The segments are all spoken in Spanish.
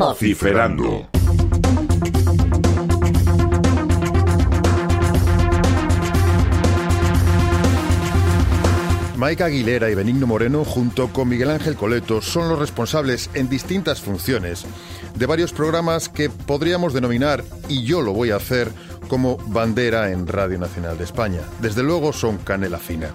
Vociferando. Maica Aguilera y Benigno Moreno, junto con Miguel Ángel Coleto, son los responsables en distintas funciones de varios programas que podríamos denominar, y yo lo voy a hacer, como bandera en Radio Nacional de España. Desde luego son canela fina.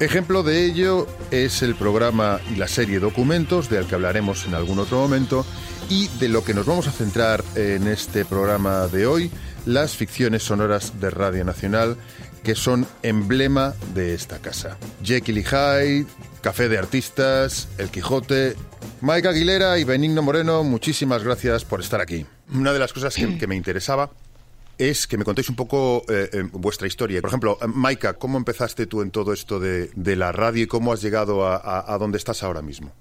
Ejemplo de ello es el programa y la serie Documentos, del que hablaremos en algún otro momento, y de lo que nos vamos a centrar en este programa de hoy, las ficciones sonoras de Radio Nacional, que son emblema de esta casa. Jekyll y Hyde, Café de Artistas, El Quijote. Mike Aguilera y Benigno Moreno, muchísimas gracias por estar aquí. Una de las cosas que, me interesaba es que me contéis un poco eh, eh, vuestra historia. Por ejemplo, Maika, ¿cómo empezaste tú en todo esto de, la radio y cómo has llegado a donde estás ahora mismo?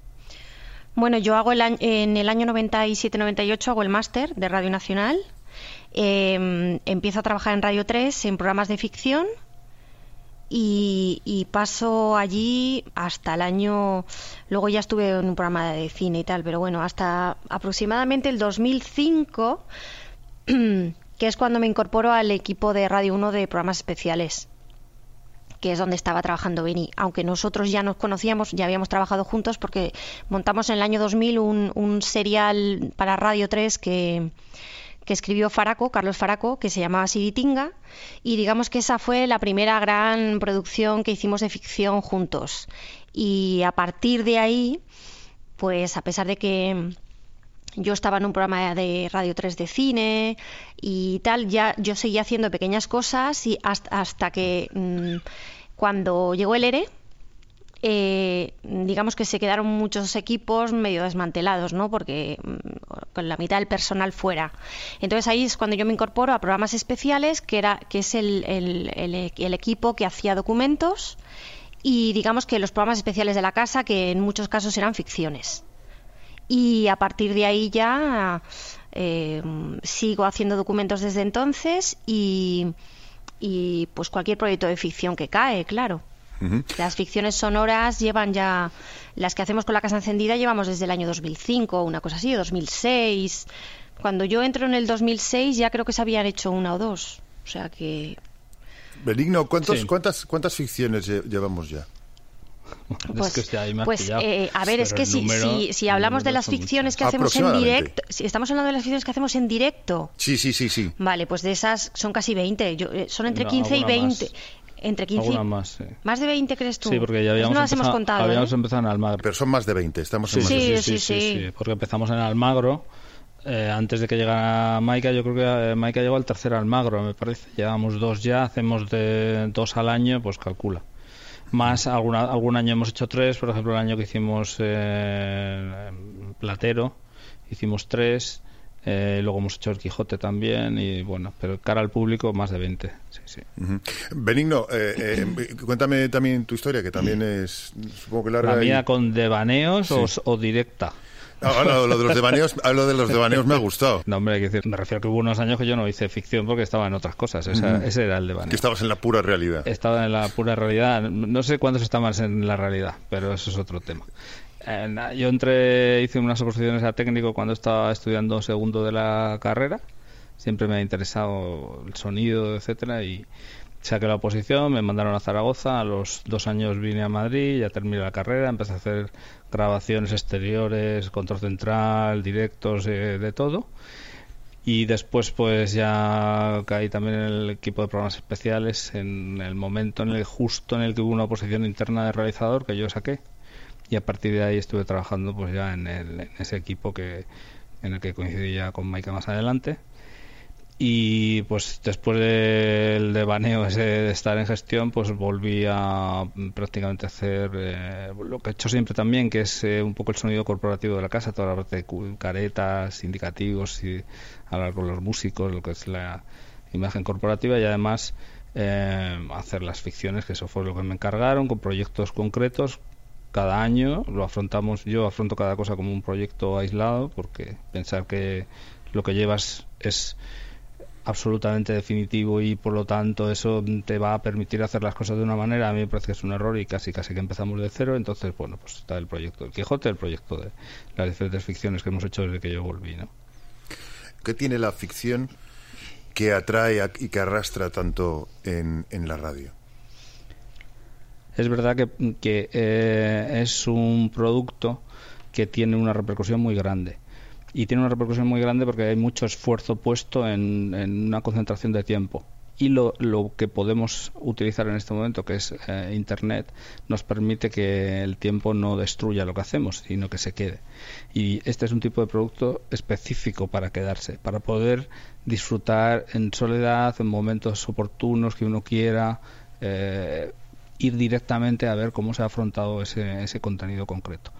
Bueno, yo hago el año, en el año 97-98 hago el máster de Radio Nacional. Eh, empiezo a trabajar en Radio 3 en programas de ficción y, y, paso allí hasta el año. Luego ya estuve en un programa de cine y tal, pero bueno, hasta aproximadamente el 2005, que es cuando me incorporo al equipo de Radio 1 de programas especiales que es donde estaba trabajando Beni. Aunque nosotros ya nos conocíamos, ya habíamos trabajado juntos porque montamos en el año 2000 un, un serial para Radio 3 que, escribió Faraco, Carlos Faraco, que se llamaba Siritinga, y digamos que esa fue la primera gran producción que hicimos de ficción juntos. Y a partir de ahí, pues a pesar de que yo estaba en un programa de Radio 3 de cine y tal, ya yo seguía haciendo pequeñas cosas y hasta, hasta que mmm, cuando llegó el ERE, eh, digamos que se quedaron muchos equipos medio desmantelados, ¿no? Porque mmm, con la mitad del personal fuera. Entonces ahí es cuando yo me incorporo a programas especiales, que era que es el, el, el equipo que hacía documentos y digamos que los programas especiales de la casa, que en muchos casos eran ficciones y a partir de ahí ya eh, sigo haciendo documentos desde entonces y, y, pues cualquier proyecto de ficción que cae, claro. Uh -huh. Las ficciones sonoras llevan ya, las que hacemos con la casa encendida llevamos desde el año 2005, una cosa así, 2006. Cuando yo entro en el 2006 ya creo que se habían hecho una o dos. O sea que... Benigno, ¿cuántos, sí. ¿cuántas, ¿cuántas ficciones llevamos ya? Pues, es que pues eh, a ver, es que si, si, si, hablamos de las ficciones que hacemos en directo, si estamos hablando de las ficciones que hacemos en directo. Sí, sí, sí, sí. Vale, pues de esas son casi 20, Yo, eh, son entre no, 15 y 20. Más. Entre 15 y... más, sí. ¿Más de 20 crees tú? Sí, porque ya habíamos, no las empezado, hemos contado, habíamos ¿eh? empezado en Almagro. Pero son más de 20, estamos en sí, más sí, de sí, sí, sí, porque empezamos en Almagro. Eh, antes de que llegara Maika, yo creo que eh, Maika llegó al tercer Almagro, me parece. Llevamos dos ya, hacemos de dos al año, pues calcula más alguna, algún año hemos hecho tres por ejemplo el año que hicimos eh, Platero hicimos tres eh, luego hemos hecho el Quijote también y bueno pero cara al público más de 20 sí, sí. Uh -huh. Benigno eh, cuéntame también tu historia que también es supongo que larga la mía y... con devaneos sí. o, o directa no, no, lo de los devaneos, hablo de los devaneos me ha gustado. No, hombre, hay que decir, me refiero a que hubo unos años que yo no hice ficción porque estaba en otras cosas. Esa, uh -huh. Ese era el devaneo. Que estabas en la pura realidad. Estaba en la pura realidad. No sé cuántos estaban en la realidad, pero eso es otro tema. Eh, yo entré, hice unas oposiciones a técnico cuando estaba estudiando segundo de la carrera. Siempre me ha interesado el sonido, etcétera, y saqué la oposición, me mandaron a Zaragoza, a los dos años vine a Madrid, ya terminé la carrera, empecé a hacer grabaciones exteriores, control central, directos, eh, de todo. Y después pues ya caí también en el equipo de programas especiales en el momento en el justo en el que hubo una oposición interna de realizador que yo saqué. Y a partir de ahí estuve trabajando pues ya en, el, en ese equipo que en el que coincidí ya con Maika más adelante y pues después del devaneo ese de estar en gestión pues volví a prácticamente hacer eh, lo que he hecho siempre también que es eh, un poco el sonido corporativo de la casa toda la parte de caretas indicativos y hablar con los músicos lo que es la imagen corporativa y además eh, hacer las ficciones que eso fue lo que me encargaron con proyectos concretos. Cada año lo afrontamos yo afronto cada cosa como un proyecto aislado porque pensar que lo que llevas es absolutamente definitivo y por lo tanto eso te va a permitir hacer las cosas de una manera, a mí me parece que es un error y casi casi que empezamos de cero, entonces bueno, pues está el proyecto del Quijote, el proyecto de las diferentes ficciones que hemos hecho desde que yo volví, ¿no? ¿Qué tiene la ficción que atrae y que arrastra tanto en, la radio? Es verdad que, eh, es un producto que tiene una repercusión muy grande y tiene una repercusión muy grande porque hay mucho esfuerzo puesto en, una concentración de tiempo. Y lo, que podemos utilizar en este momento, que es eh, Internet, nos permite que el tiempo no destruya lo que hacemos, sino que se quede. Y este es un tipo de producto específico para quedarse, para poder disfrutar en soledad, en momentos oportunos que uno quiera, eh, ir directamente a ver cómo se ha afrontado ese, ese contenido concreto.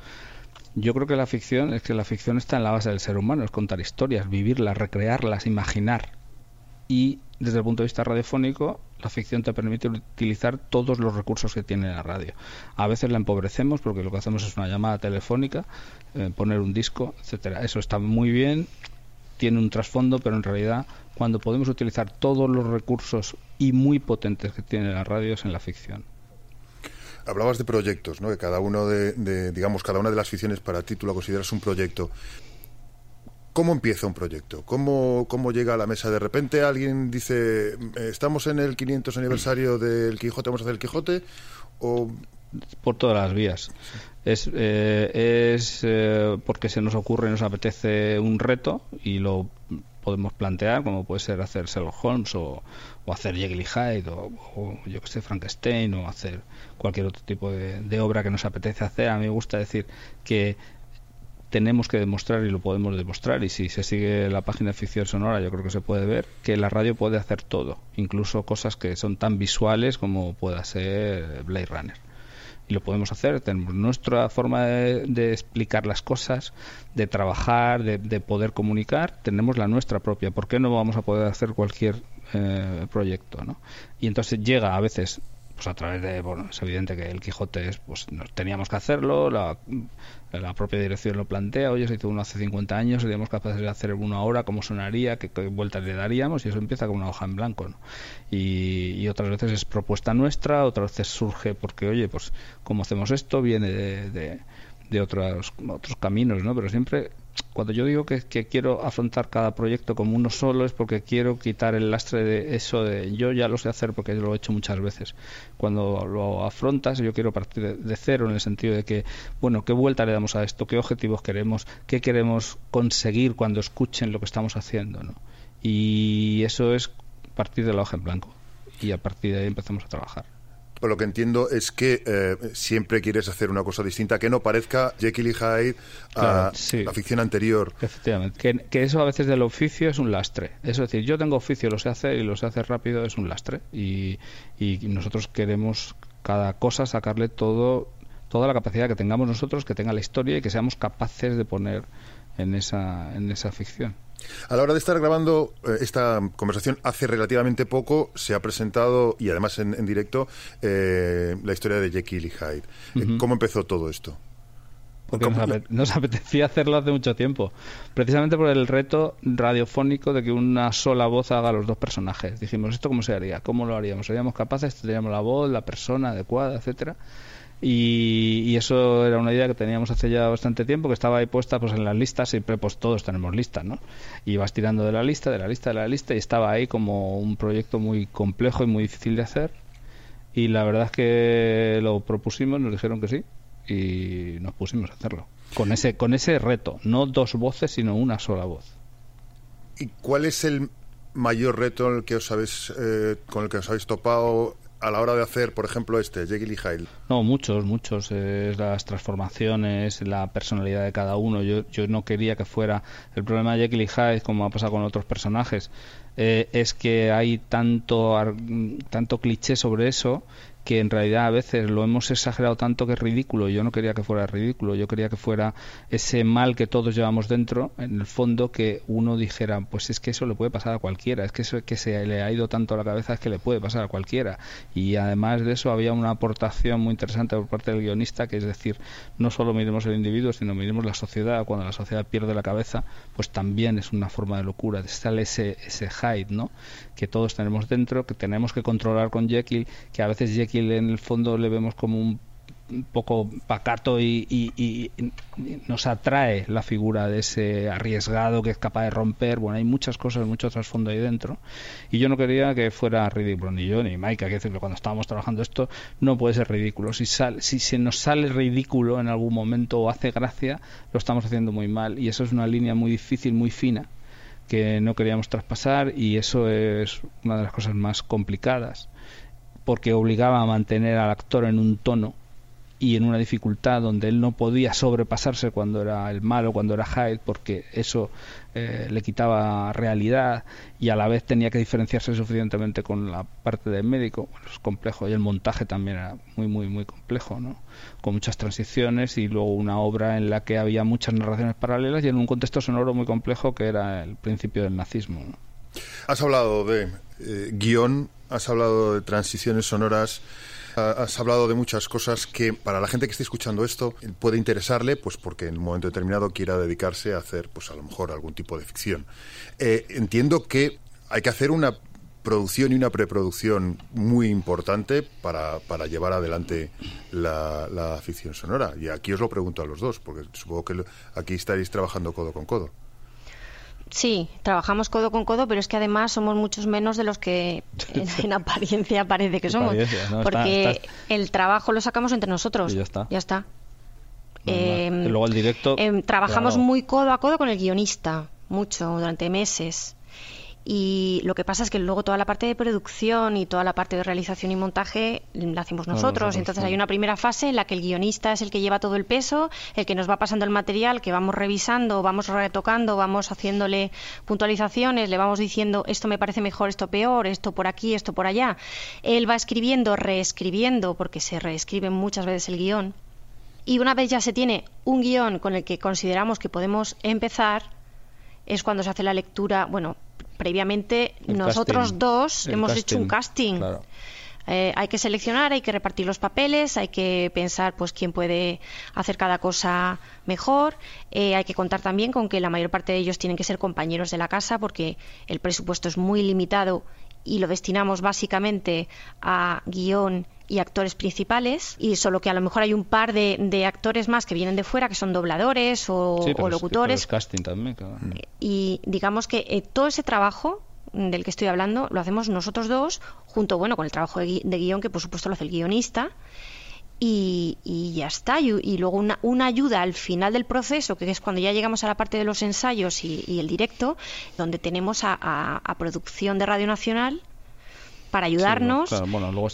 Yo creo que la ficción es que la ficción está en la base del ser humano, es contar historias, vivirlas, recrearlas, imaginar. Y desde el punto de vista radiofónico, la ficción te permite utilizar todos los recursos que tiene la radio. A veces la empobrecemos porque lo que hacemos es una llamada telefónica, eh, poner un disco, etcétera. Eso está muy bien, tiene un trasfondo, pero en realidad cuando podemos utilizar todos los recursos y muy potentes que tiene la radio es en la ficción. Hablabas de proyectos, ¿no? Que cada uno de, digamos, cada una de las ficciones para ti tú lo consideras un proyecto. ¿Cómo empieza un proyecto? ¿Cómo, ¿Cómo llega a la mesa? De repente alguien dice, eh, estamos en el 500 aniversario del Quijote, vamos a hacer el Quijote, o... Por todas las vías. Es, eh, es eh, porque se nos ocurre, nos apetece un reto y lo podemos plantear, como puede ser hacer Sherlock Holmes o, hacer Jekyll y Hyde o, yo que sé, Frankenstein o hacer cualquier otro tipo de, obra que nos apetece hacer. A mí me gusta decir que tenemos que demostrar y lo podemos demostrar y si se sigue la página de ficción sonora yo creo que se puede ver que la radio puede hacer todo, incluso cosas que son tan visuales como pueda ser Blade Runner y lo podemos hacer. Tenemos nuestra forma de, explicar las cosas, de trabajar, de, poder comunicar. Tenemos la nuestra propia. ¿Por qué no vamos a poder hacer cualquier eh, proyecto? ¿no? Y entonces llega a veces pues a través de, bueno, es evidente que el Quijote es, pues nos teníamos que hacerlo, la, la propia dirección lo plantea, oye, se hizo uno hace 50 años, seríamos capaces de hacer uno ahora, cómo sonaría, qué, vueltas le daríamos, y eso empieza con una hoja en blanco, ¿no? y, otras veces es propuesta nuestra, otras veces surge porque, oye, pues, ¿cómo hacemos esto? Viene de, de, de otros, otros caminos, ¿no? Pero siempre cuando yo digo que, quiero afrontar cada proyecto como uno solo es porque quiero quitar el lastre de eso de yo ya lo sé hacer porque lo he hecho muchas veces. Cuando lo afrontas yo quiero partir de, cero en el sentido de que, bueno, ¿qué vuelta le damos a esto? ¿Qué objetivos queremos? ¿Qué queremos conseguir cuando escuchen lo que estamos haciendo? ¿no? Y eso es partir de la hoja en blanco y a partir de ahí empezamos a trabajar. Por lo que entiendo es que eh, siempre quieres hacer una cosa distinta, que no parezca Jekyll y Hyde a la ficción anterior. Efectivamente, que, eso a veces del oficio es un lastre. Es decir, yo tengo oficio, lo sé hacer y lo sé hacer rápido, es un lastre. Y, y nosotros queremos cada cosa sacarle todo toda la capacidad que tengamos nosotros, que tenga la historia y que seamos capaces de poner en esa, en esa ficción. A la hora de estar grabando eh, esta conversación hace relativamente poco se ha presentado, y además en, directo, eh, la historia de Jekyll y Hyde. Eh, ¿Cómo empezó todo esto? Porque nos, apetecía hacerlo hace mucho tiempo. Precisamente por el reto radiofónico de que una sola voz haga los dos personajes. Dijimos, ¿esto cómo se haría? ¿Cómo lo haríamos? ¿Seríamos capaces? ¿Tendríamos la voz, la persona adecuada, etcétera? Y, eso era una idea que teníamos hace ya bastante tiempo, que estaba ahí puesta pues en las listas, siempre pues todos tenemos listas, ¿no? Y vas tirando de la lista, de la lista, de la lista, y estaba ahí como un proyecto muy complejo y muy difícil de hacer. Y la verdad es que lo propusimos, nos dijeron que sí, y nos pusimos a hacerlo. Con ese, con ese reto, no dos voces, sino una sola voz. ¿Y cuál es el mayor reto el que os habéis, eh, con el que os habéis topado a la hora de hacer, por ejemplo, este, Jekyll y Hyde? No, muchos, muchos. Es las transformaciones, la personalidad de cada uno. Yo, yo no quería que fuera. El problema de Jekyll y Hyde, como ha pasado con otros personajes, eh, es que hay tanto, tanto cliché sobre eso que en realidad a veces lo hemos exagerado tanto que es ridículo. Yo no quería que fuera ridículo, yo quería que fuera ese mal que todos llevamos dentro, en el fondo que uno dijera, pues es que eso le puede pasar a cualquiera, es que eso que se le ha ido tanto a la cabeza es que le puede pasar a cualquiera. Y además de eso había una aportación muy interesante por parte del guionista, que es decir, no solo miremos el individuo, sino miremos la sociedad. Cuando la sociedad pierde la cabeza, pues también es una forma de locura. Sale ese, ese hide, ¿no? Que todos tenemos dentro, que tenemos que controlar con Jekyll, que a veces Jekyll en el fondo le vemos como un poco pacato y, nos atrae la figura de ese arriesgado que es capaz de romper. Bueno, hay muchas cosas, mucho trasfondo ahí dentro. Y yo no quería que fuera ridículo, ni yo ni Maika, que decirlo, cuando estábamos trabajando esto, no puede ser ridículo. Si, si se nos sale ridículo en algún momento o hace gracia, lo estamos haciendo muy mal. Y eso es una línea muy difícil, muy fina que no queríamos traspasar y eso es una de las cosas más complicadas porque obligaba a mantener al actor en un tono y en una dificultad donde él no podía sobrepasarse cuando era el malo, cuando era Hyde, porque eso eh, le quitaba realidad y a la vez tenía que diferenciarse suficientemente con la parte del médico. Bueno, es complejo y el montaje también era muy, muy, muy complejo, ¿no? Con muchas transiciones y luego una obra en la que había muchas narraciones paralelas y en un contexto sonoro muy complejo que era el principio del nazismo. Has hablado de eh, guion has hablado de transiciones sonoras, has hablado de muchas cosas que para la gente que esté escuchando esto puede interesarle, pues porque en un momento determinado quiera dedicarse a hacer, pues a lo mejor algún tipo de ficción. Eh, entiendo que hay que hacer una producción y una preproducción muy importante para, para llevar adelante la, la, ficción sonora. Y aquí os lo pregunto a los dos, porque supongo que aquí estaréis trabajando codo con codo. Sí, trabajamos codo con codo, pero es que además somos muchos menos de los que en, apariencia parece que somos. porque el trabajo lo sacamos entre nosotros. ya está. Ya está. Em, luego el directo. Em, trabajamos muy codo a codo con el guionista, mucho, durante meses. Y lo que pasa es que luego toda la parte de producción y toda la parte de realización y montaje la hacemos nosotros. Entonces hay una primera fase en la que el guionista es el que lleva todo el peso, el que nos va pasando el material, que vamos revisando, vamos retocando, vamos haciéndole puntualizaciones, le vamos diciendo esto me parece mejor, esto peor, esto por aquí, esto por allá. Él va escribiendo, reescribiendo, porque se reescribe muchas veces el guion. Y una vez ya se tiene un guion con el que consideramos que podemos empezar, es cuando se hace la lectura, bueno, previamente nosotros dos hemos hecho un casting. Eh, hay que seleccionar, hay que repartir los papeles, hay que pensar pues quién puede hacer cada cosa mejor. Eh, hay que contar también con que la mayor parte de ellos tienen que ser compañeros de la casa porque el presupuesto es muy limitado y lo destinamos básicamente a guion y actores principales y solo que a lo mejor hay un par de, actores más que vienen de fuera que son dobladores o, locutores. casting también y digamos que eh, todo ese trabajo del que estoy hablando lo hacemos nosotros dos junto bueno con el trabajo de, guion que por supuesto lo hace el guionista y, ya está. Y, luego una, una, ayuda al final del proceso, que es cuando ya llegamos a la parte de los ensayos y, el directo, donde tenemos a, producción de Radio Nacional para ayudarnos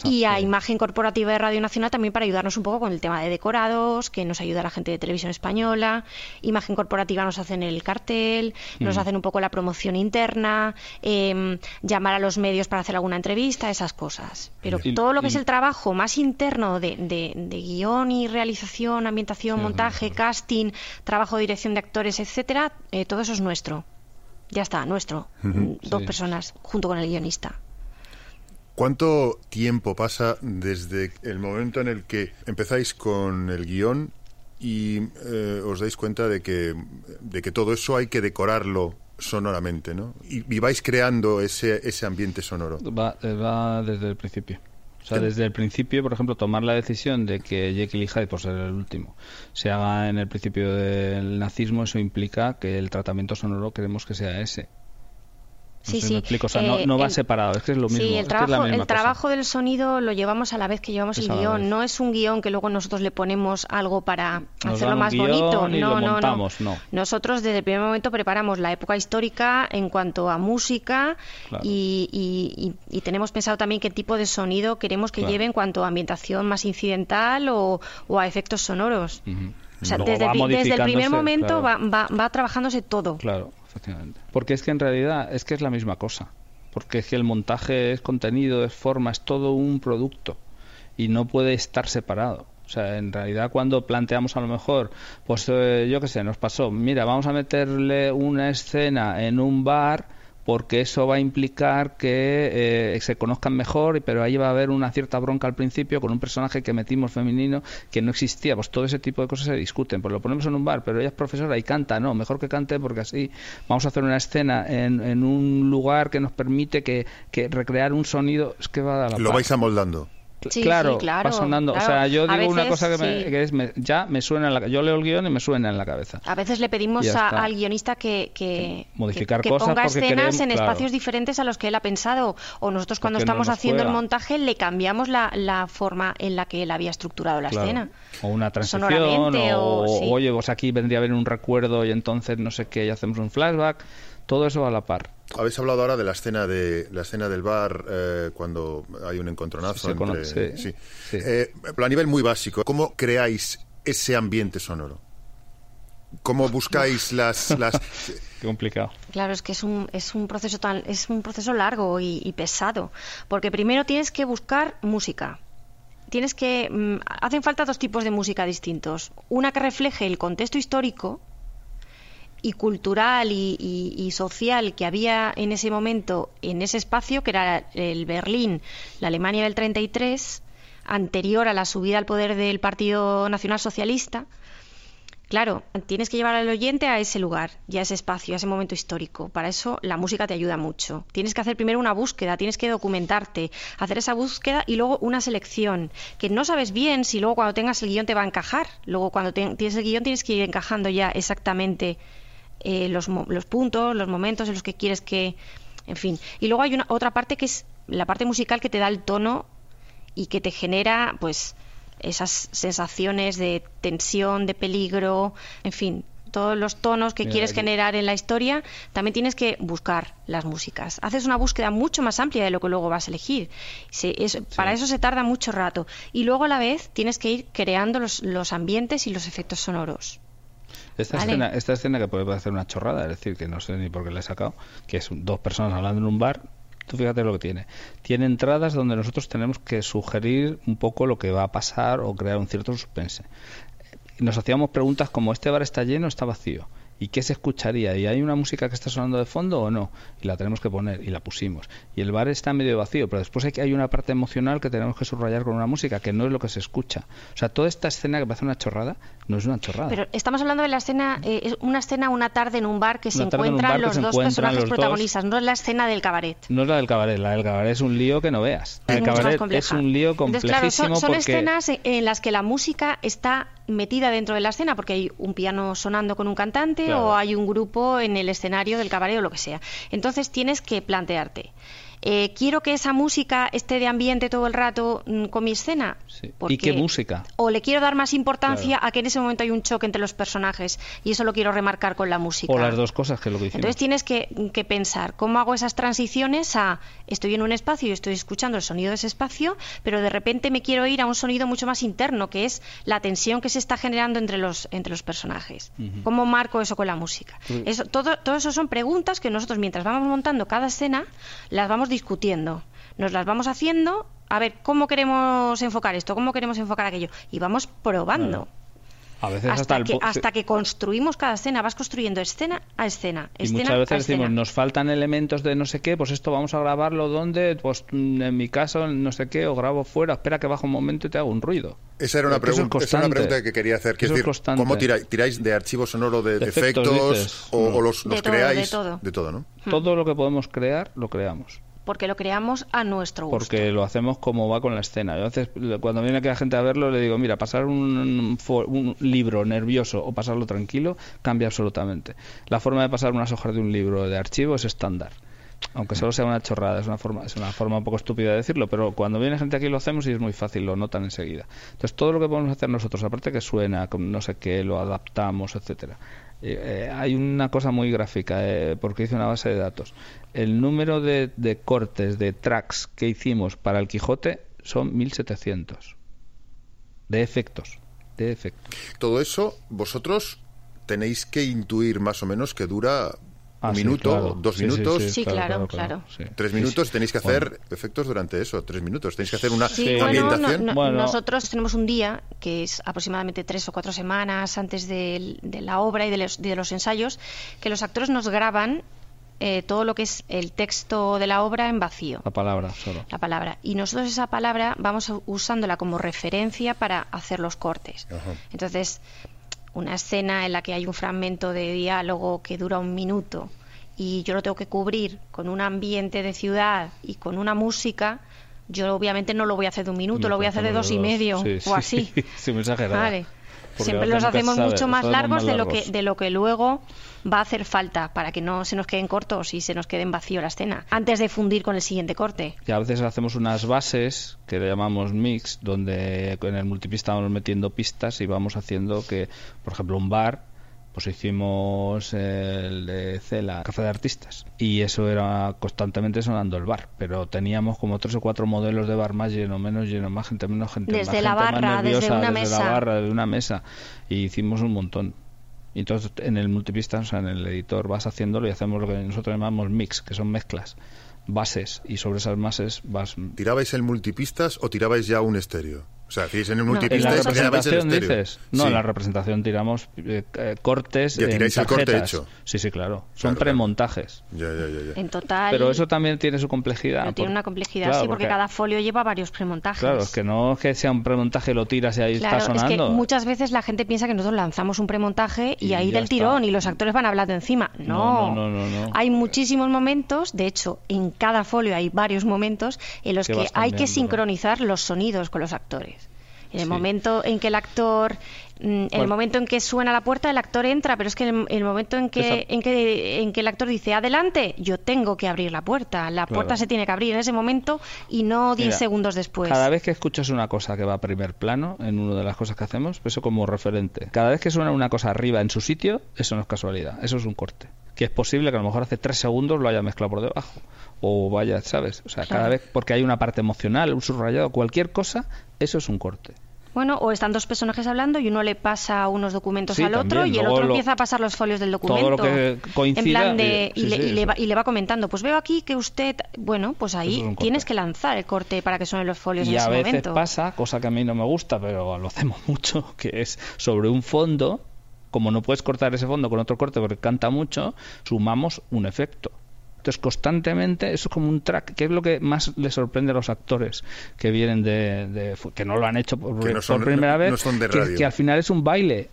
y a Imagen Corporativa de Radio Nacional también para ayudarnos un poco con el tema de decorados, que nos ayuda la gente de Televisión Española. Imagen Corporativa nos hacen el cartel, nos mm. hacen un poco la promoción interna, em, llamar a los medios para hacer alguna entrevista, esas cosas. Pero todo lo que es el trabajo más interno de, de, guion y realización, ambientación, montaje, casting, trabajo de dirección de actores, etcétera, eh, todo eso es nuestro. Ya está, nuestro. Dos personas junto con el guionista. ¿Cuánto tiempo pasa desde el momento en el que empezáis con el guion y eh, os dais cuenta de que, de que todo eso hay que decorarlo sonoramente, ¿no? Y, vais creando ese, ese ambiente sonoro. Va, eh, va desde el principio. O sea, desde el principio, por ejemplo, tomar la decisión de que Jekyll y Hyde, por ser el último, se haga en el principio del nazismo, eso implica que el tratamiento sonoro queremos que sea ese. Sí, sí. explico. O sea, no, no va separado, es que es lo mismo. Sí, el trabajo, el trabajo del sonido lo llevamos a la vez que llevamos el guion. No es un guion que luego nosotros le ponemos algo para hacerlo más bonito. No, no, no, Nosotros desde el primer momento preparamos la época histórica en cuanto a música y, y, tenemos pensado también qué tipo de sonido queremos que lleve en cuanto a ambientación más incidental o, o a efectos sonoros. O sea, desde, desde, el primer momento va, va, va trabajándose todo. Claro. Porque es que en realidad es que es la misma cosa. Porque es que el montaje es contenido, es forma, es todo un producto. y no puede estar separado. O sea, en realidad cuando planteamos a lo mejor, pues eh, yo qué sé, nos pasó, mira, vamos a meterle una escena en un bar porque eso va a implicar que eh, se conozcan mejor, pero ahí va a haber una cierta bronca al principio con un personaje que metimos femenino que no existía. Pues todo ese tipo de cosas se discuten. Pues lo ponemos en un bar, pero ella es profesora y canta. No, mejor que cante porque así vamos a hacer una escena en, en un lugar que nos permite que, que recrear un sonido. Es que va a dar la Lo vais amoldando claro, va sonando. O sea, yo digo una cosa que, es, ya me suena en la Yo leo el guion y me suena en la cabeza. A veces le pedimos al guionista que, que, Modificar cosas ponga escenas en espacios diferentes a los que él ha pensado. O nosotros cuando estamos haciendo el montaje le cambiamos la, la, forma en la que él había estructurado la escena. O una transición, o, oye, pues aquí vendría a haber un recuerdo y entonces no sé qué, y hacemos un flashback. Todo eso a la par. Habéis hablado ahora de la escena de la escena del bar eh, cuando hay un encontronazo entre, sí, eh, a nivel muy básico, ¿cómo creáis ese ambiente sonoro? ¿Cómo buscáis las, las... Qué complicado. Claro, es que es un, es un proceso tan, es un proceso largo y, pesado, porque primero tienes que buscar música. Tienes que mm, hacen falta dos tipos de música distintos. Una que refleje el contexto histórico, y cultural y, social que había en ese momento en ese espacio, que era el Berlín, la Alemania del 33, anterior a la subida al poder del Partido Nacional Socialista. Claro, tienes que llevar al oyente a ese lugar y a ese espacio, a ese momento histórico. Para eso la música te ayuda mucho. Tienes que hacer primero una búsqueda, tienes que documentarte, hacer esa búsqueda y luego una selección, que no sabes bien si luego cuando tengas el guion te va a encajar. Luego cuando tienes el guion tienes que ir encajando ya exactamente eh, los, los, puntos, los momentos en los que quieres que, en fin. Y luego hay una otra parte que es la parte musical que te da el tono y que te genera, pues, esas sensaciones de tensión, de peligro, en fin, todos los tonos que quieres generar en la historia, también tienes que buscar las músicas. Haces una búsqueda mucho más amplia de lo que luego vas a elegir. Para eso se tarda mucho rato. Y luego a la vez tienes que ir creando los, los ambientes y los efectos sonoros. Esta, escena, esta escena que puede parecer una chorrada, es decir, que no sé ni por qué la he sacado, que es dos personas hablando en un bar, tú fíjate lo que tiene. Tiene entradas donde nosotros tenemos que sugerir un poco lo que va a pasar o crear un cierto suspense. Nos hacíamos preguntas como, ¿este bar está lleno o está vacío? ¿Y qué se escucharía? ¿Y hay una música que está sonando de fondo o no? Y la tenemos que poner y la pusimos. Y el bar está medio vacío, pero después hay, hay una parte emocional que tenemos que subrayar con una música que no es lo que se escucha. O sea, toda esta escena que parece una chorrada no es una chorrada. Pero estamos hablando de la escena, eh, una escena una tarde en un bar que se encuentran los dos personajes protagonistas, no es la escena del cabaret. No es la del cabaret, la del cabaret es un lío que no veas. el cabaret es un lío complejísimo son, escenas en las que la música está metida dentro de la escena porque hay un piano sonando con un cantante o hay un grupo en el escenario del cabaret o lo que sea. Entonces tienes que plantearte eh, quiero que esa música esté de ambiente todo el rato mm, con mi escena. ¿Y qué música? O le quiero dar más importancia a que en ese momento hay un choque entre los personajes y eso lo quiero remarcar con la música. O las dos cosas que lo que Entonces tienes que, que, pensar cómo hago esas transiciones a estoy en un espacio y estoy escuchando el sonido de ese espacio, pero de repente me quiero ir a un sonido mucho más interno, que es la tensión que se está generando entre los, entre los personajes. ¿Cómo marco eso con la música? Eso, todo, todo eso son preguntas que nosotros mientras vamos montando cada escena las vamos discutiendo. Nos las vamos haciendo, a ver, ¿cómo queremos enfocar esto? ¿Cómo queremos enfocar aquello? Y vamos probando. A veces hasta, que, hasta que construimos cada escena, vas construyendo escena a escena. Y muchas veces decimos, nos faltan elementos de no sé qué, pues esto vamos a grabarlo donde, pues en mi caso, no sé qué, o grabo fuera, espera que baje un momento y te hago un ruido. Esa era una, pregunta, una pregunta que quería hacer. Que decir, ¿Cómo tiráis, tiráis, de archivo sonoro de, efectos, o, los, creáis? de todo. De todo, ¿no? Todo lo que podemos crear, lo creamos porque lo creamos a nuestro gusto. Porque lo hacemos como va con la escena. Veces, cuando viene aquí la gente a verlo, le digo, mira, pasar un, un, libro nervioso o pasarlo tranquilo cambia absolutamente. La forma de pasar unas hojas de un libro de archivo es estándar. Aunque solo sea una chorrada, es una forma, es una forma un poco estúpida de decirlo, pero cuando viene gente aquí lo hacemos y es muy fácil, lo notan enseguida. Entonces todo lo que podemos hacer nosotros, aparte que suena, no sé qué, lo adaptamos, etcétera, eh, hay una cosa muy gráfica, eh, porque hice una base de datos. El número de, cortes, de tracks que hicimos para el Quijote son 1700. De efectos. De efectos. Todo eso, vosotros tenéis que intuir más o menos que dura un Ah, sí, minuto, claro. dos Sí, sí, minutos, Sí, claro, claro. sí. tres minutos, tenéis que hacer efectos durante eso, tres minutos. Tenéis que hacer una Sí, Sí. bueno, no- ambientación. no- Bueno. nosotros tenemos un día que es aproximadamente tres o cuatro semanas antes de, la obra y de los, de los ensayos, que los actores nos graban eh, todo lo que es el texto de la obra en vacío. La palabra solo. la palabra. Y nosotros esa palabra vamos usándola como referencia para hacer los cortes. Ajá. Entonces, una escena en la que hay un fragmento de diálogo que dura un minuto y yo lo tengo que cubrir con un ambiente de ciudad y con una música, yo obviamente no lo voy a hacer de un minuto, lo voy a hacer de dos y medio Sí, o sí. así. Sí, muy. Vale. Siempre lo los hacemos sabe, mucho más largos más de lo que de lo que luego va a hacer falta para que no se nos queden cortos y se nos quede en vacío la escena antes de fundir con el siguiente corte. Y a veces hacemos unas bases que le llamamos mix, donde en el multipista vamos metiendo pistas y vamos haciendo que, por ejemplo, un bar, pues hicimos el de Cela, Café de Artistas, y eso era constantemente sonando el bar, pero teníamos como tres o cuatro modelos de bar más lleno, menos lleno, más gente, menos gente, Desde más la gente, más barra, desde nerviosa, una desde mesa. la barra, desde una mesa, y hicimos un montón. Y entonces en el multipista, o sea, en el editor vas haciéndolo y hacemos lo que nosotros llamamos mix, que son mezclas, bases, y sobre esas bases vas ¿Tirabais el multipistas o tirabais ya un estéreo? O sea, en el No, En la multipista representación dices. No, Sí. en la representación tiramos eh, eh, cortes. Ya en tiráis el corte hecho. Sí, sí, claro. Son Claro, premontajes. Ya, ya, ya, ya. En total. Pero eso también tiene su complejidad. pero tiene por- una complejidad, Claro, sí, porque, cada folio lleva varios premontajes. Claro, es que no es que sea un premontaje, lo tiras y ahí Claro, está es sonando. que muchas veces la gente piensa que nosotros lanzamos un premontaje y, Y ahí del está. tirón y los actores van hablando encima. No, No, no, no, no, no. Hay muchísimos momentos, de hecho, en cada folio hay varios momentos en los Que hay que sincronizar los sonidos con los actores. En el Sí. momento en que el actor, mm, en el momento en que suena la puerta, el actor entra, pero es que en el, el momento en que, en que en que el actor dice adelante, yo tengo que abrir la puerta. La Claro. puerta se tiene que abrir en ese momento y no 10 Mira, segundos después. Cada vez que escuchas una cosa que va a primer plano en una de las cosas que hacemos, eso como referente. Cada vez que suena una cosa arriba en su sitio, eso no es casualidad, eso es un corte. Que es posible que a lo mejor hace tres segundos lo haya mezclado por debajo. O vaya, ¿sabes? O sea, cada vez, porque hay una parte emocional, un subrayado, cualquier cosa, eso es un corte. Bueno, o están dos personajes hablando y uno le pasa unos documentos Sí, al otro también. y el otro lo- empieza a pasar los folios del Todo documento. lo que coincida, en plan de, eh, y, sí, le, sí, y le va, y le va comentando, pues veo aquí que usted, bueno, pues ahí es tienes que lanzar el corte para que suenen los folios Y en a ese veces momento. pasa, cosa que a mí no me gusta, pero lo hacemos mucho, que es sobre un fondo, como no puedes cortar ese fondo con otro corte porque canta mucho, sumamos un efecto. Entonces, constantemente, eso es como un track, que es lo que más le sorprende a los actores que vienen de. de- que no lo han hecho por, Que no son- por primera no- vez. no son de que- radio. Que, al final es un baile.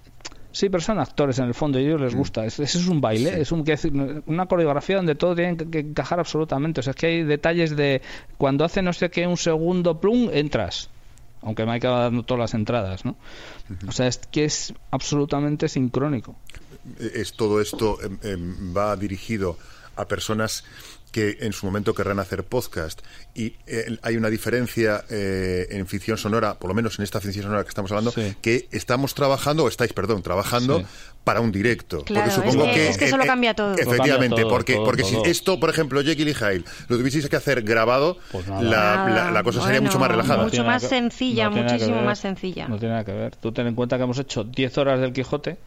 Sí, pero son actores en el fondo y a ellos les gusta. Ese es un baile, Mm. Sí. es un, una coreografía donde todo tiene que, que encajar absolutamente. O sea, es que hay detalles de cuando hace no sé qué un segundo, plum, entras. Aunque me acaba dando todas las entradas, ¿no? O sea, es que es absolutamente sincrónico. es todo esto em, em, va dirigido a personas que en su momento querrán hacer podcast y eh, hay una diferencia eh, en ficción sonora, por lo menos en esta ficción sonora que estamos hablando, Sí. que estamos trabajando, o estáis, perdón, trabajando Sí. para un directo. Claro, porque supongo es que- es que eso lo eh, cambia todo. Efectivamente, todo, porque, todo, porque todo. si esto, por ejemplo, Jekyll y Hyde, lo tuvieseis que hacer grabado, Pues la, la cosa sería mucho más relajada. mucho más sencilla, muchísimo ver. más sencilla. No tiene nada que ver. Tú ten en cuenta que hemos hecho 10 horas del Quijote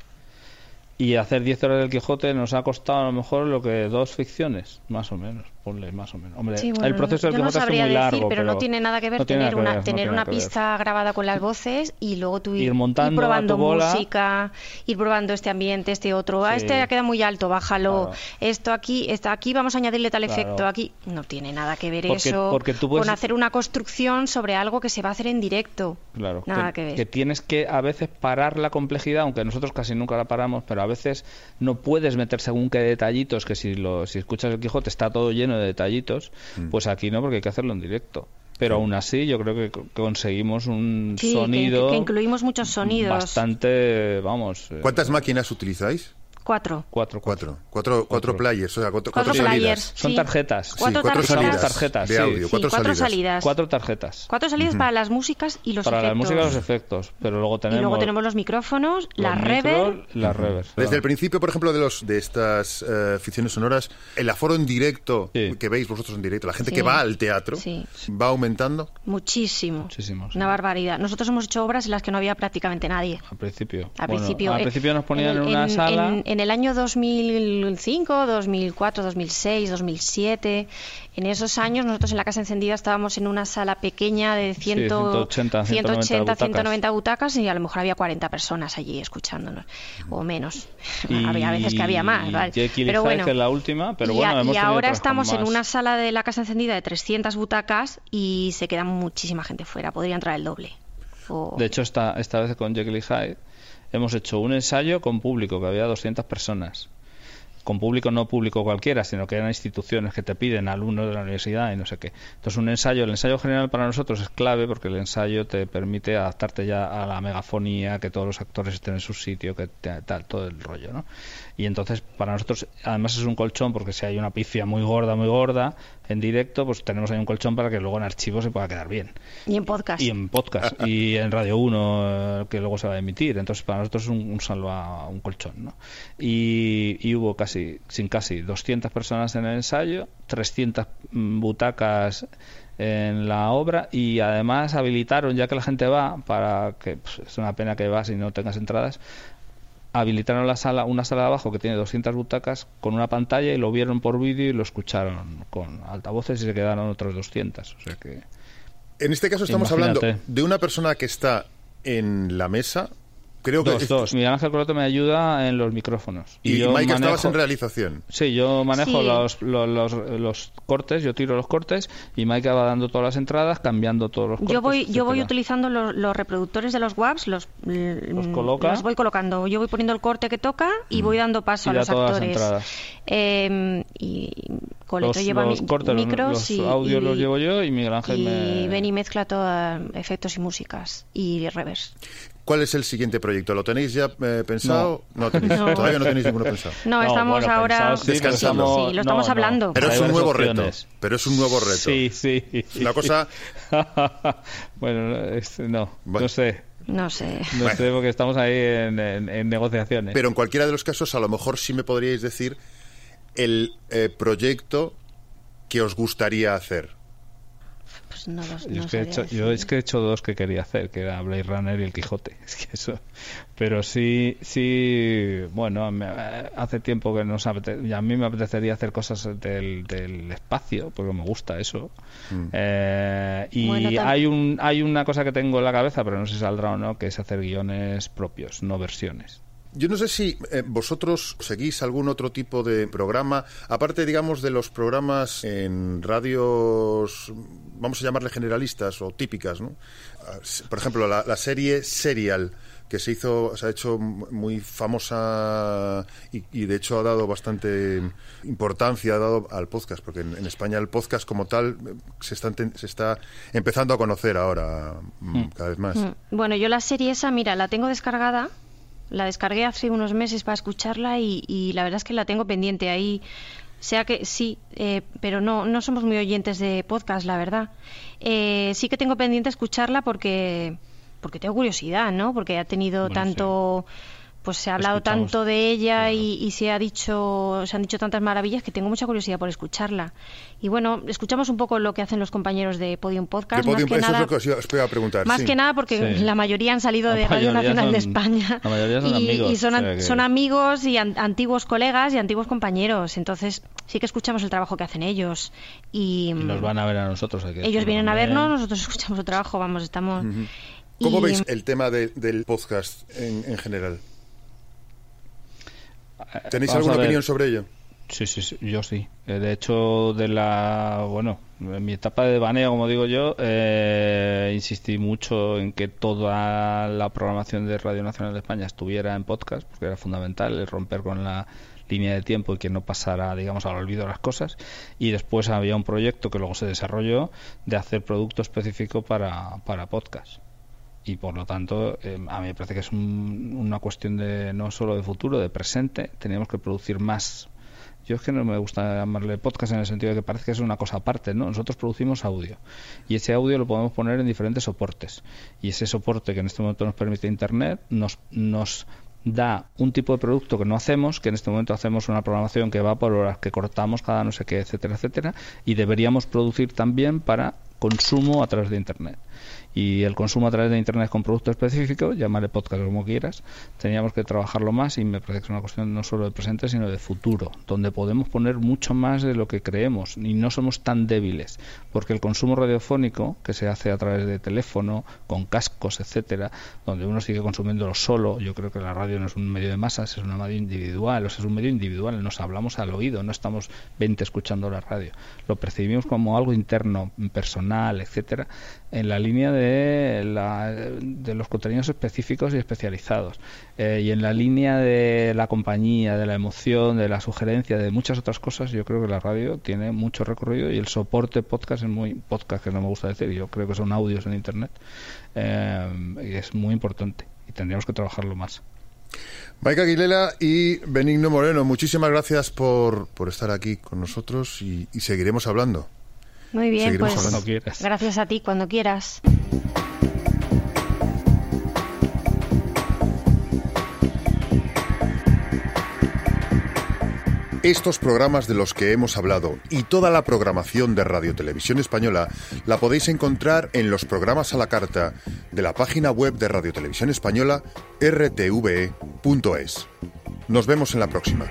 y hacer 10 horas del Quijote nos ha costado a lo mejor lo que dos ficciones, más o menos. Ponle más o menos. Hombre, Sí, bueno, el proceso del no es muy largo. decir, pero, no tiene nada que ver no tener que una, ver, tener una que pista grabada con las voces y luego tú ir, Ir montando a probando música, ir probando este ambiente, este otro. Ah, Sí. este ya queda muy alto, bájalo. Claro. Esto aquí, esto aquí vamos a añadirle tal Claro. efecto. Aquí no tiene nada que ver Porque- eso porque tú puedes- con hacer una construcción sobre algo que se va a hacer en directo. Claro, Nada que, ver. tienes que a veces parar la complejidad, aunque nosotros casi nunca la paramos, pero a veces no puedes meter según qué detallitos, que si lo si escuchas el Quijote está todo lleno de detallitos, Mm. pues aquí no, porque hay que hacerlo en directo. Pero aún así yo creo que co- conseguimos un Sí, sonido que, incluimos muchos sonidos. bastante, vamos... eh, ¿Cuántas máquinas utilizáis? Cuatro. Cuatro, Cuatro. Cuatro, cuatro players, o sea, cuatro, Cuatro cuatro players. salidas. Son tarjetas. Sí, Cuatro cuatro tarjetas. salidas Tarjetas, de audio, Sí, cuatro, cuatro salidas. salidas. Cuatro tarjetas. Cuatro salidas para las músicas y los Para la efectos. música y los efectos. Pero luego Y tenemos... luego tenemos los micrófonos, los la reverb. Las reverb. Desde el principio, por ejemplo, de los de estas eh, ficciones sonoras, el aforo en directo Sí. que veis vosotros en directo, la gente Sí. que va al teatro, Sí. va aumentando. Muchísimo. Muchísimo, sí. Una barbaridad. Nosotros hemos hecho obras en las que no había prácticamente nadie. Al principio. Al Bueno, principio, al eh, principio nos ponían en, en- una en- sala. en- en el año 2005, 2004, 2006, 2007, en esos años nosotros en la Casa Encendida estábamos en una sala pequeña de 180, 180 190, butacas. y a lo mejor había 40 personas allí escuchándonos, o menos. había veces que había más, Pero bueno, la última, pero y, ahora estamos en una sala de la Casa Encendida de 300 butacas y se queda muchísima gente fuera, podría entrar el doble. De hecho, esta, esta vez con Jekyll y Hyde hemos hecho un ensayo con público, que había 200 personas con público no público cualquiera, sino que eran instituciones que te piden alumnos de la universidad y no sé qué. Entonces un ensayo, el ensayo general para nosotros es clave porque el ensayo te permite adaptarte ya a la megafonía, que todos los actores estén en su sitio, que tal, todo el rollo, ¿no? Y entonces para nosotros además es un colchón porque si hay una pifia muy gorda, muy gorda en directo, pues tenemos ahí un colchón para que luego en archivo se pueda quedar bien. Y en podcast. Y en podcast y en Radio 1 eh, que luego se va a emitir. Entonces para nosotros es un, un salva, un colchón, ¿no? Y, y hubo casi sin casi 200 personas en el ensayo, 300 mm, butacas en la obra y además habilitaron, ya que la gente va, para que pues, es una pena que vas y no tengas entradas, habilitaron la sala, una sala de abajo que tiene 200 butacas con una pantalla y lo vieron por vídeo y lo escucharon con altavoces y se quedaron otros 200. O sea que, en este caso estamos hablando de una persona que está en la mesa Creo dos, que dos. Miguel Ángel Coloto me ayuda en los micrófonos. Y, yo Mike, estabas en realización. Sí, yo manejo Los, los, los, cortes, yo tiro los cortes y Mike va dando todas las entradas, cambiando todos los cortes. Yo voy, yo voy utilizando los, reproductores de los WAVs, los, los, coloca. los voy colocando. Yo voy poniendo el corte que toca y mm. voy dando paso a los actores. Eh, y Coleto lleva los cortes, micros los, audios los llevo yo y Miguel Ángel y me... ven y mezcla todos efectos y músicas y revers. ¿Cuál es el siguiente proyecto? ¿Lo tenéis ya eh, pensado? No, tenéis, todavía no tenéis ninguno pensado. No, estamos ahora descansando. Sí, lo estamos hablando. Pero es un nuevo reto. Pero es un nuevo reto. Sí, sí. La cosa. bueno, no, no sé. No sé. No sé, porque estamos ahí en, negociaciones. Pero en cualquiera de los casos, a lo mejor sí me podríais decir el eh, proyecto que os gustaría hacer. Pues yo, es que he hecho, yo es que he hecho dos que quería hacer, que era Blade Runner y El Quijote. Es que eso. Pero sí, sí, bueno, hace tiempo que nos apetece, a mí me apetecería hacer cosas del, del espacio, porque me gusta eso. Mm. Eh, y hay un hay una cosa que tengo en la cabeza, pero no sé si saldrá o no, que es hacer guiones propios, no versiones. Yo no sé si eh, vosotros seguís algún otro tipo de programa, aparte, digamos, de los programas en radios, vamos a llamarle generalistas o típicas, ¿no? Ah, por ejemplo, la, serie Serial que se hizo, se ha hecho muy famosa y, de hecho ha dado bastante importancia ha dado al podcast, porque en, España el podcast como tal eh, se está, se está empezando a conocer ahora mm, mm. cada vez más. Mm. Bueno, yo la serie esa, mira, la tengo descargada la descargué hace unos meses para escucharla y, la verdad es que la tengo pendiente ahí. Sea que sí, eh, pero no, no somos muy oyentes de podcast, la verdad. Eh, sí que tengo pendiente escucharla porque, porque tengo curiosidad, ¿no? Porque ha tenido tanto pues se ha hablado tanto de ella y, se ha dicho se han dicho tantas maravillas que tengo mucha curiosidad por escucharla. Y bueno escuchamos un poco lo que hacen los compañeros de Podium Podcast más que nada, a preguntar más que nada porque la mayoría han salido de Radio Nacional de España y, son, amigos y antiguos colegas y antiguos compañeros. Entonces sí que escuchamos el trabajo que hacen ellos y, nos van a ver a nosotros ellos vienen a vernos nosotros escuchamos el trabajo vamos estamos ¿Cómo veis el tema del podcast en general? ¿Tenéis alguna opinión sobre ello? Sí, sí, yo sí. Eh, de hecho, de la, bueno, en mi etapa de baneo, como digo yo, eh, insistí mucho en que toda la programación de Radio Nacional de España estuviera en podcast, porque era fundamental el romper con la línea de tiempo y que no pasara, digamos, al olvido las cosas. Y después había un proyecto que luego se desarrolló de hacer producto específico para, para podcast y por lo tanto eh, a mí me parece que es una cuestión de no solo de futuro, de presente, tenemos que producir más. Yo es que no me gusta llamarle podcast en el sentido de que parece que es una cosa aparte, ¿no? Nosotros producimos audio y ese audio lo podemos poner en diferentes soportes y ese soporte que en este momento nos permite Internet nos, nos da un tipo de producto que no hacemos, que en este momento hacemos una programación que va por horas, que cortamos cada no sé qué, etcétera, etcétera, y deberíamos producir también para consumo a través de Internet y el consumo a través de Internet con producto específico, llamarle podcast como quieras, teníamos que trabajarlo más y me parece que es una cuestión no solo de presente, sino de futuro, donde podemos poner mucho más de lo que creemos y no somos tan débiles, porque el consumo radiofónico que se hace a través de teléfono, con cascos, etcétera, donde uno sigue consumiéndolo solo, yo creo que la radio no es un medio de masas, es un medio individual, o sea, es un medio individual, nos hablamos al oído, no estamos 20 escuchando la radio, lo percibimos como algo interno, personal, etcétera, en la línea de, la, de los contenidos específicos y especializados eh, y en la línea de la compañía, de la emoción, de la sugerencia, de muchas otras cosas, yo creo que la radio tiene mucho recorrido y el soporte podcast es muy podcast que no me gusta decir, yo creo que son audios en internet eh, y es muy importante y tendríamos que trabajarlo más. Mike Aguilera y Benigno Moreno, muchísimas gracias por, por estar aquí con nosotros y seguiremos hablando. Muy bien, pues gracias a ti cuando quieras. Estos programas de los que hemos hablado y toda la programación de Radio Televisión Española la podéis encontrar en los programas a la carta de la página web de Radio Televisión Española rtve.es. Nos vemos en la próxima.